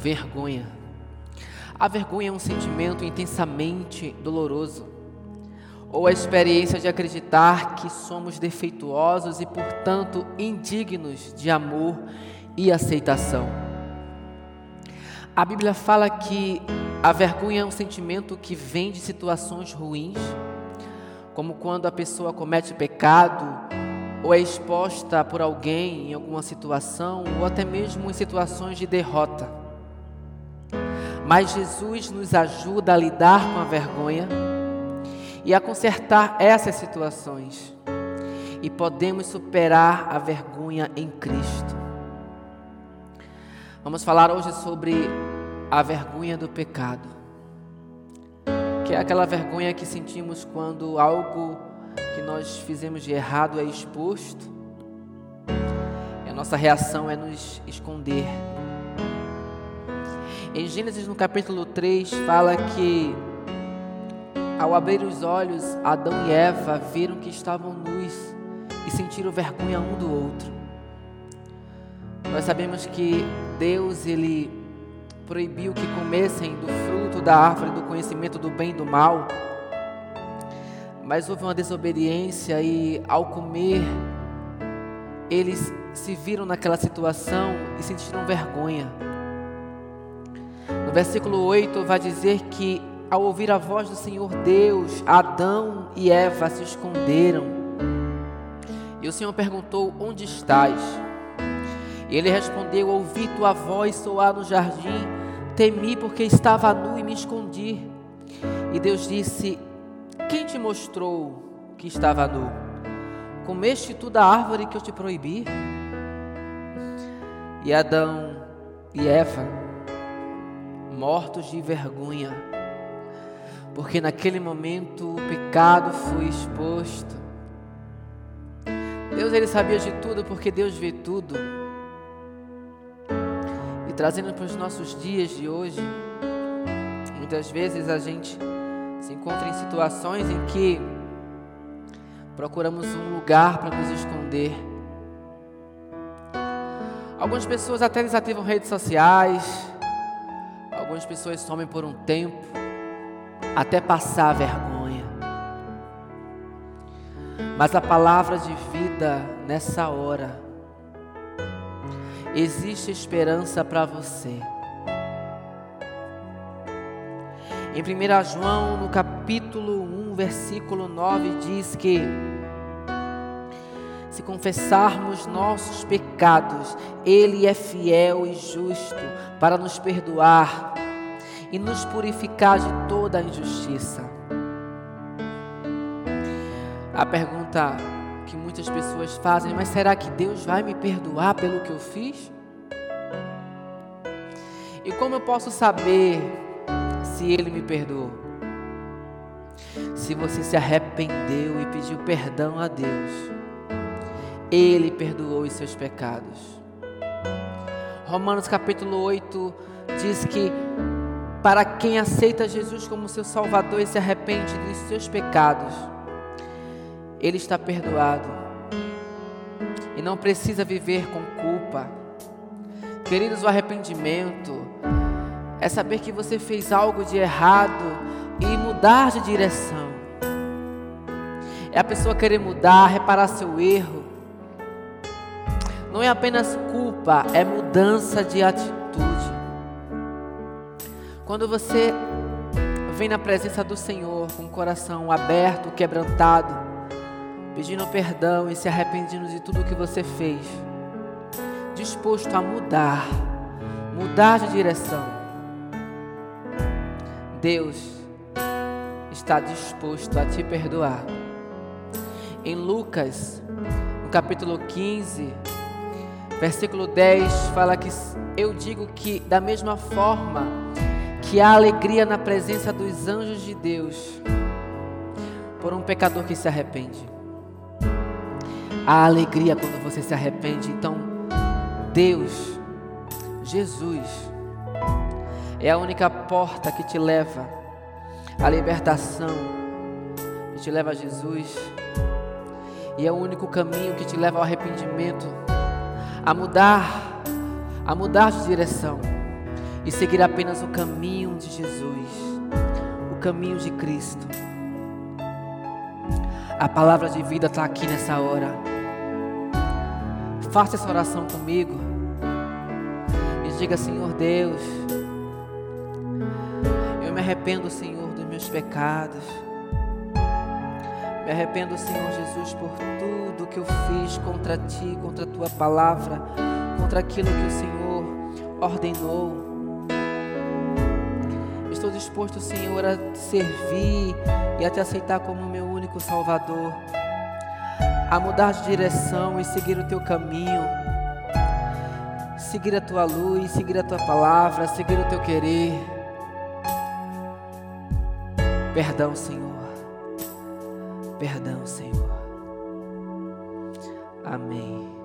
vergonha. A vergonha é um sentimento intensamente doloroso, ou a experiência de acreditar que somos defeituosos e, portanto, indignos de amor e aceitação. A Bíblia fala que a vergonha é um sentimento que vem de situações ruins, como quando a pessoa comete pecado ou é exposta por alguém em alguma situação, ou até mesmo em situações de derrota. Mas Jesus nos ajuda a lidar com a vergonha e a consertar essas situações, e podemos superar a vergonha em Cristo. Vamos falar hoje sobre a vergonha do pecado, que é aquela vergonha que sentimos quando algo que nós fizemos de errado é exposto, e a nossa reação é nos esconder. Em Gênesis, no capítulo 3, fala que ao abrir os olhos, Adão e Eva viram que estavam nus e sentiram vergonha um do outro. Nós sabemos que Deus ele proibiu que comessem do fruto da árvore do conhecimento do bem e do mal. Mas houve uma desobediência e ao comer eles se viram naquela situação e sentiram vergonha. No versículo 8 vai dizer que ao ouvir a voz do Senhor Deus, Adão e Eva se esconderam. E o Senhor perguntou: Onde estás? E ele respondeu: Ouvi tua voz soar no jardim, temi porque estava nu e me escondi. E Deus disse: Quem te mostrou que estava nu? Comeste tu da árvore que eu te proibi? E Adão e Eva, mortos de vergonha, porque naquele momento o pecado foi exposto. Deus ele sabia de tudo, porque Deus vê tudo trazendo para os nossos dias de hoje, muitas vezes a gente se encontra em situações em que procuramos um lugar para nos esconder. Algumas pessoas até desativam redes sociais, algumas pessoas somem por um tempo, até passar a vergonha. Mas a palavra de vida nessa hora existe esperança para você. Em 1 João, no capítulo 1, versículo 9, diz que se confessarmos nossos pecados, Ele é fiel e justo para nos perdoar e nos purificar de toda a injustiça. A pergunta que muitas pessoas fazem, mas será que Deus vai me perdoar pelo que eu fiz? E como eu posso saber se Ele me perdoou? Se você se arrependeu e pediu perdão a Deus, Ele perdoou os seus pecados. Romanos capítulo 8 diz que para quem aceita Jesus como seu Salvador e se arrepende dos seus pecados, ele está perdoado. E não precisa viver com culpa. Queridos, o arrependimento é saber que você fez algo de errado e mudar de direção. É a pessoa querer mudar, reparar seu erro. Não é apenas culpa, é mudança de atitude. Quando você vem na presença do Senhor com o coração aberto, quebrantado, pedindo perdão e se arrependendo de tudo que você fez, disposto a mudar, mudar de direção. Deus está disposto a te perdoar. Em Lucas, no capítulo 15, versículo 10, fala que eu digo que da mesma forma que há alegria na presença dos anjos de Deus por um pecador que se arrepende a alegria quando você se arrepende. Então, Deus, Jesus, é a única porta que te leva à libertação, que te leva a Jesus, e é o único caminho que te leva ao arrependimento, a mudar, a mudar de direção e seguir apenas o caminho de Jesus, o caminho de Cristo. A palavra de vida está aqui nessa hora. Faça essa oração comigo e diga: Senhor Deus, eu me arrependo, Senhor, dos meus pecados. Me arrependo, Senhor Jesus, por tudo que eu fiz contra ti, contra a tua palavra, contra aquilo que o Senhor ordenou. Estou disposto, Senhor, a servir e a te aceitar como meu único Salvador, a mudar de direção e seguir o teu caminho, seguir a tua luz, seguir a tua palavra, seguir o teu querer. Perdão, Senhor. Perdão, Senhor. Amém.